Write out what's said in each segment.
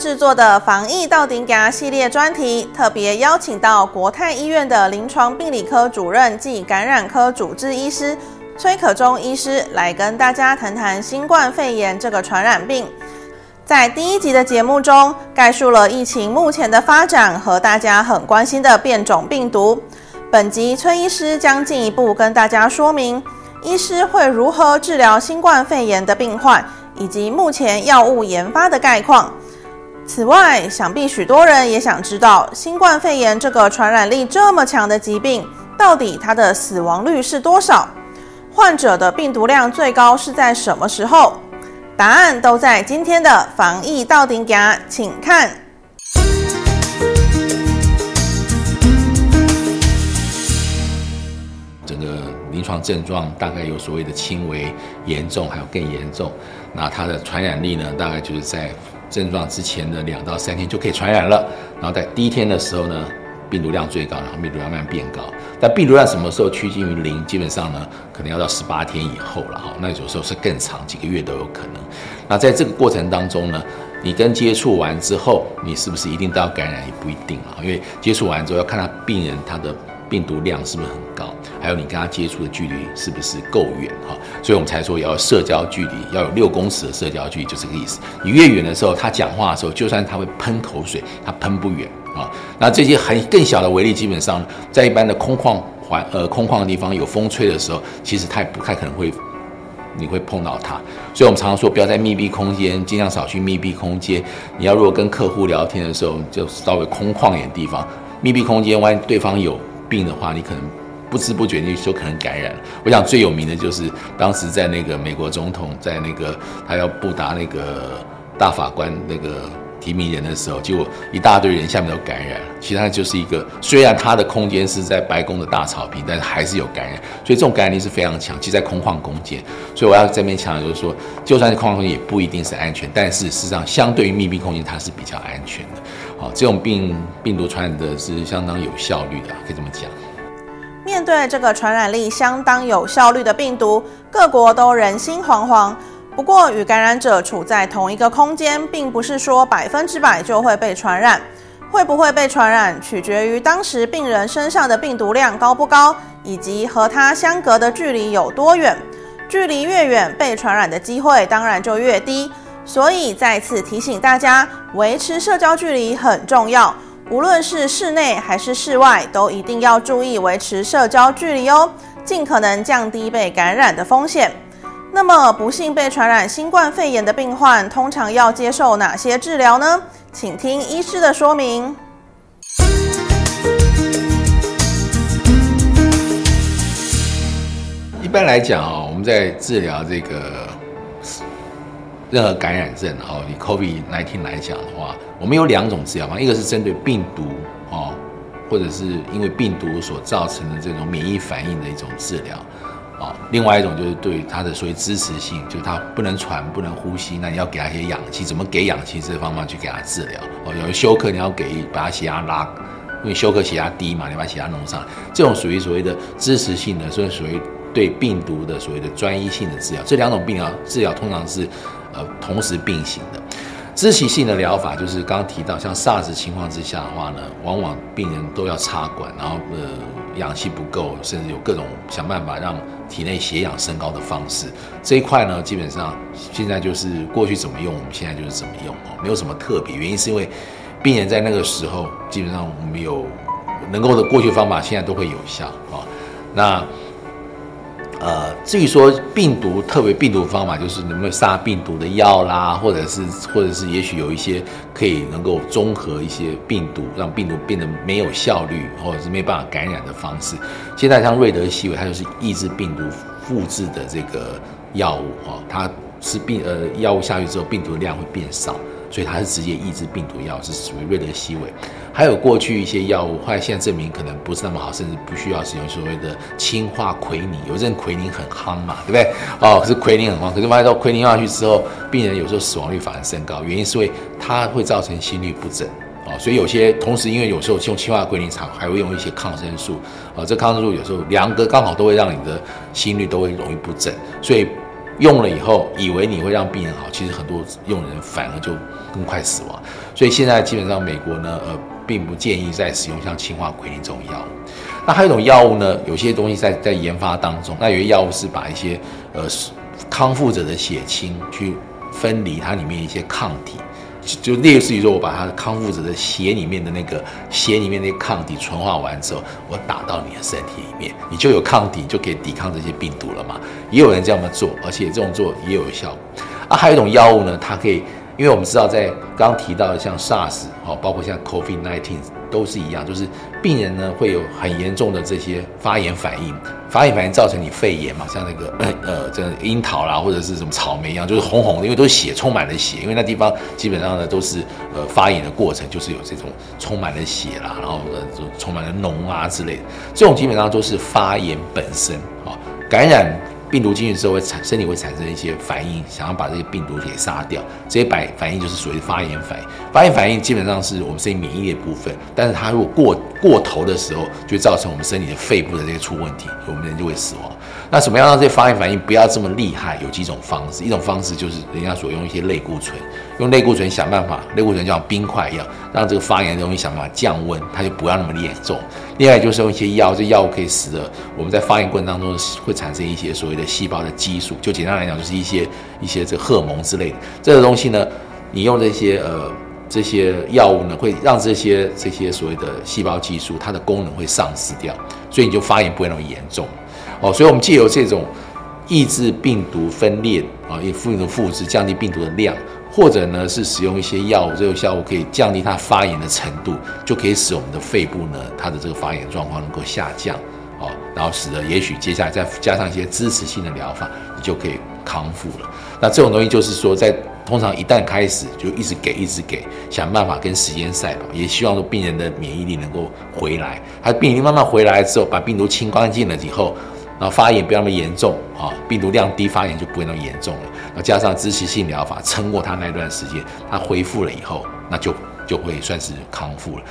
制作的防疫到顶家系列专题，特别邀请到国泰医院的临床病理科主任暨感染科主治医师崔可忠医师来跟大家谈谈新冠肺炎这个传染病。在第一集的节目中，概述了疫情目前的发展和大家很关心的变种病毒。本集崔医师将进一步跟大家说明，医师会如何治疗新冠肺炎的病患，以及目前药物研发的概况。此外，想必许多人也想知道，新冠肺炎这个传染力这么强的疾病，到底它的死亡率是多少？患者的病毒量最高是在什么时候？答案都在今天的防疫到顶家，请看。整个临床症状大概有所谓的轻微、严重，还有更严重。那它的传染力呢，大概就是在。症状之前的两到三天就可以传染了，然后在第一天的时候呢，病毒量最高，然后病毒量慢慢变高。但病毒量什么时候趋近于零？基本上呢，可能要到十八天以后了哈。那有时候是更长，几个月都有可能。那在这个过程当中呢，你跟接触完之后，你是不是一定都要感染也不一定啊？因为接触完之后要看他病人他的。病毒量是不是很高？还有你跟他接触的距离是不是够远？哈，所以我们才说要社交距离要有六公尺的社交距离，就这个意思。你越远的时候，他讲话的时候，就算他会喷口水，他喷不远啊。那这些很更小的微粒，基本上在一般的空旷环呃空旷的地方有风吹的时候，其实他也不太可能会你会碰到他。所以我们常常说，不要在密闭空间，尽量少去密闭空间。你要如果跟客户聊天的时候，就稍微空旷一点地方。密闭空间，万一对方有。病的话，你可能不知不觉你就可能感染了。我想最有名的就是当时在那个美国总统在那个他要布达那个大法官那个提名人的时候，结果一大堆人下面都感染了。其他就是一个，虽然他的空间是在白宫的大草坪，但是还是有感染。所以这种感染力是非常强，其实在空旷空间。所以我要这边强调就是说，就算是空旷空间也不一定是安全，但是事实上相对于密闭空间，它是比较安全的。好，这种病病毒传染的是相当有效率的，可以这么讲。面对这个传染力相当有效率的病毒，各国都人心惶惶。不过，与感染者处在同一个空间，并不是说百分之百就会被传染。会不会被传染，取决于当时病人身上的病毒量高不高，以及和他相隔的距离有多远。距离越远，被传染的机会当然就越低。所以再次提醒大家，维持社交距离很重要。无论是室内还是室外，都一定要注意维持社交距离哦，尽可能降低被感染的风险。那么，不幸被传染新冠肺炎的病患，通常要接受哪些治疗呢？请听医师的说明。一般来讲啊，我们在治疗这个。任何感染症，哦，以 COVID-19 来讲的话，我们有两种治疗方，一个是针对病毒，哦，或者是因为病毒所造成的这种免疫反应的一种治疗，啊，另外一种就是对他的所谓支持性，就是他不能喘、不能呼吸，那你要给他一些氧气，怎么给氧气这个方法去给他治疗，哦，有休克你要给把他血压拉，因为休克血压低嘛，你把血压弄上，这种属于所谓的支持性的，所以属于对病毒的所谓的专一性的治疗，这两种病疗治疗通常是。呃，同时并行的，支持性的疗法就是刚刚提到，像 SARS 情况之下的话呢，往往病人都要插管，然后呃氧气不够，甚至有各种想办法让体内血氧升高的方式。这一块呢，基本上现在就是过去怎么用，我们现在就是怎么用哦，没有什么特别。原因是因为病人在那个时候，基本上我们有能够的过去方法，现在都会有效啊。那呃，至于说病毒特别病毒方法，就是能不能杀病毒的药啦，或者是或者是也许有一些可以能够中和一些病毒，让病毒变得没有效率，或者是没办法感染的方式。现在像瑞德西韦，它就是抑制病毒复制的这个药物哈，它是病呃药物下去之后，病毒量会变少。所以它是直接抑制病毒药，是属于瑞德西韦。还有过去一些药物，后来现在证明可能不是那么好，甚至不需要使用所谓的氢化奎宁。有阵奎宁很夯嘛，对不对？哦，可是奎宁很夯，可是发现到奎宁下去之后，病人有时候死亡率反而升高，原因是因为它会造成心律不整。哦，所以有些同时，因为有时候用氢化奎宁厂还会用一些抗生素。哦，这抗生素有时候两个刚好都会让你的心率都会容易不整，所以。用了以后，以为你会让病人好，其实很多用人反而就更快死亡。所以现在基本上美国呢，呃，并不建议再使用像氢化奎宁这种药物。那还有一种药物呢，有些东西在在研发当中。那有些药物是把一些呃康复者的血清去分离它里面一些抗体。就类似于说，我把他康复者的血里面的那个血里面那些抗体纯化完之后，我打到你的身体里面，你就有抗体，就可以抵抗这些病毒了嘛。也有人这样做，而且这种做也有效果。啊，还有一种药物呢，它可以，因为我们知道在刚刚提到的像 SARS 哦，包括像 COVID-19。都是一样，就是病人呢会有很严重的这些发炎反应，发炎反应造成你肺炎嘛，像那个 呃这樱桃啦或者是什么草莓一样，就是红红的，因为都是血，充满了血，因为那地方基本上呢都是呃发炎的过程，就是有这种充满了血啦，然后呃就充满了脓啊之类的，这种基本上都是发炎本身啊，感染。病毒进去之后会产身体会产生一些反应，想要把这些病毒给杀掉。这些反反应就是属于发炎反应。发炎反应基本上是我们身体免疫的部分，但是它如果过过头的时候，就会造成我们身体的肺部的这些出问题，我们人就会死亡。那怎么样让这些发炎反应不要这么厉害？有几种方式，一种方式就是人家所用一些类固醇，用类固醇想办法，类固醇就像冰块一样，让这个发炎的东西想办法降温，它就不要那么严重。另外就是用一些药，这药物可以使得我们在发炎过程当中会产生一些所谓的细胞的激素，就简单来讲就是一些一些这个荷尔蒙之类的。这个东西呢，你用这些呃这些药物呢，会让这些这些所谓的细胞激素它的功能会丧失掉，所以你就发炎不会那么严重。哦，所以我们借由这种抑制病毒分裂啊，也复的复制，降低病毒的量。或者呢，是使用一些药物，这个药物可以降低它发炎的程度，就可以使我们的肺部呢，它的这个发炎状况能够下降，哦，然后使得也许接下来再加上一些支持性的疗法，你就可以康复了。那这种东西就是说，在通常一旦开始就一直给，一直给，想办法跟时间赛跑，也希望说病人的免疫力能够回来。他病力慢慢回来之后，把病毒清干净了以后。然后发炎不要那么严重啊，病毒量低，发炎就不会那么严重了。加上支持性疗法，撑过他那段时间，他恢复了以后，那就就会算是康复了。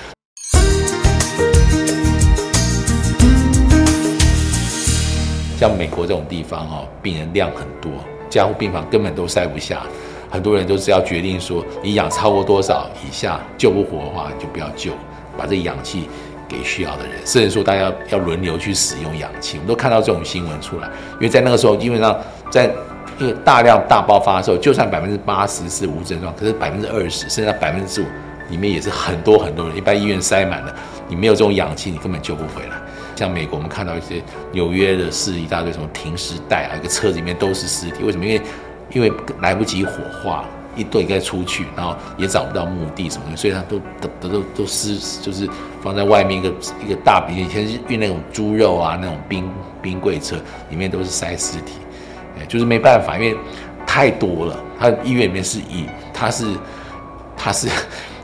像美国这种地方哈，病人量很多，加护病房根本都塞不下，很多人都是要决定说，你氧超过多少以下救不活的话，就不要救，把这氧气。给需要的人，甚至说大家要轮流去使用氧气，我们都看到这种新闻出来。因为在那个时候，基本上在因为大量大爆发的时候，就算百分之八十是无症状，可是百分之二十剩下百分之五里面也是很多很多人，一般医院塞满了，你没有这种氧气，你根本救不回来。像美国，我们看到一些纽约的是一大堆什么停尸带啊，一个车子里面都是尸体，为什么？因为因为来不及火化。一队该出去，然后也找不到墓地什么的，所以他都都都都都尸，就是放在外面一个一个大冰，以前是运那种猪肉啊，那种冰冰柜车里面都是塞尸体，就是没办法，因为太多了。他医院里面是以他是他是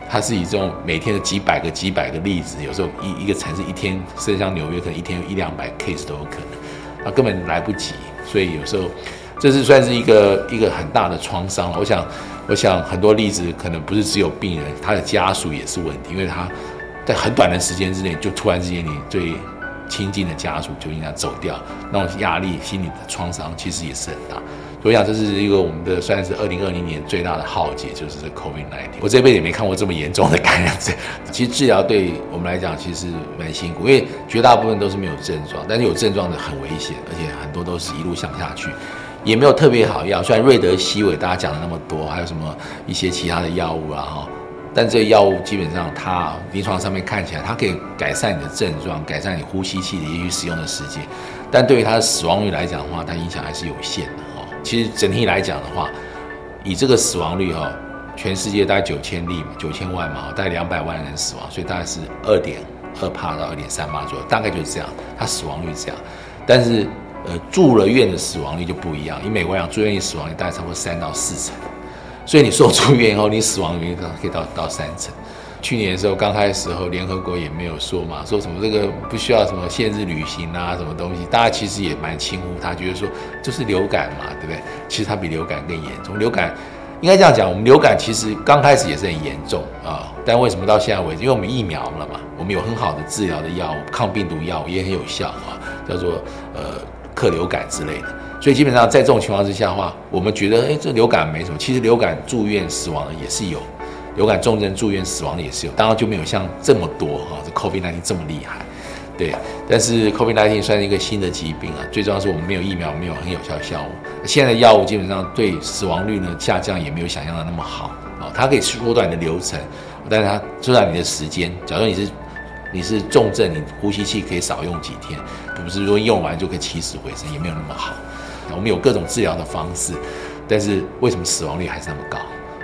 他是以这种每天的几百个几百个例子，有时候一一个城市一天，甚至像纽约可能一天有一两百 case 都有可能，他根本来不及，所以有时候这是算是一个一个很大的创伤了。我想。我想很多例子可能不是只有病人，他的家属也是问题，因为他在很短的时间之内就突然之间，你最亲近的家属就应该走掉，那种压力、心理的创伤其实也是很大。所以讲，这是一个我们的算是二零二零年最大的浩劫，就是这 COVID-19。我这辈子也没看过这么严重的感染症。其实治疗对我们来讲其实蛮辛苦，因为绝大部分都是没有症状，但是有症状的很危险，而且很多都是一路向下去。也没有特别好药，虽然瑞德西韦大家讲了那么多，还有什么一些其他的药物啊哈，但这药物基本上它临床上面看起来它可以改善你的症状，改善你呼吸器的也许使用的时间，但对于它的死亡率来讲的话，它影响还是有限的哦。其实整体来讲的话，以这个死亡率哈，全世界大概九千例，九千万嘛，大概两百万人死亡，所以大概是二点二帕到二点三帕左右，大概就是这样，它死亡率这样，但是。呃，住了院的死亡率就不一样。以美国讲，住院死亡率大概差不多三到四成，所以你说住院以后，你死亡率可以到 到三成。去年的时候刚开始时候，联合国也没有说嘛，说什么这个不需要什么限制旅行啊，什么东西，大家其实也蛮轻忽他，觉得说就是流感嘛，对不对？其实它比流感更严重。流感应该这样讲，我们流感其实刚开始也是很严重啊，但为什么到现在为止？因为我们疫苗了嘛，我们有很好的治疗的药物，抗病毒药物也很有效啊，叫做呃。克流感之类的，所以基本上在这种情况之下的话，我们觉得，哎，这流感没什么。其实流感住院死亡的也是有，流感重症住院死亡的也是有，当然就没有像这么多哈，这 COVID-19 这么厉害。对，但是 COVID-19 算是一个新的疾病啊，最重要是我们没有疫苗，没有很有效的效果。现在的药物基本上对死亡率呢下降也没有想象的那么好啊，它可以缩短你的流程，但是它缩短你的时间。假如你是你是重症，你呼吸器可以少用几天，不是说用完就可以起死回生，也没有那么好。我们有各种治疗的方式，但是为什么死亡率还是那么高？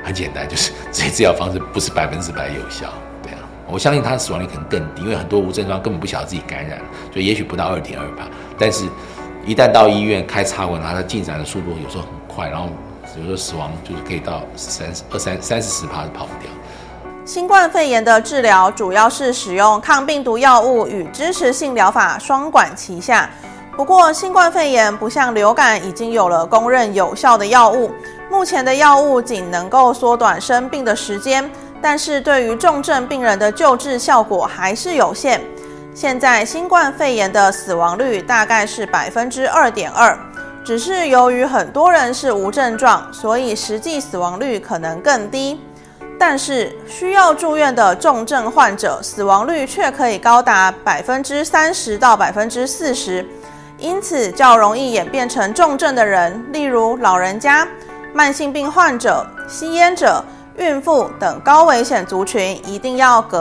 很简单，就是 这些治疗方式不是百分之百有效。对啊我相信他的死亡率可能更低，因为很多无症状根本不晓得自己感染了，所以也许不到二点二吧。但是，一旦到医院开插管，它的进展的速度有时候很快，然后有时候死亡就是可以到三十二三三四十趴是跑不掉。新冠肺炎的治疗主要是使用抗病毒药物与支持性疗法双管齐下。不过，新冠肺炎不像流感已经有了公认有效的药物，目前的药物仅能够缩短生病的时间。但是对于重症病人的救治效果还是有限。现在新冠肺炎的死亡率大概是百分之二点二，只是由于很多人是无症状，所以实际死亡率可能更低。但是需要住院的重症患者死亡率却可以高达百分之三十到百分之四十，因此较容易演变成重症的人，例如老人家、慢性病患者、吸烟者。孕妇等高危险族群一定要隔。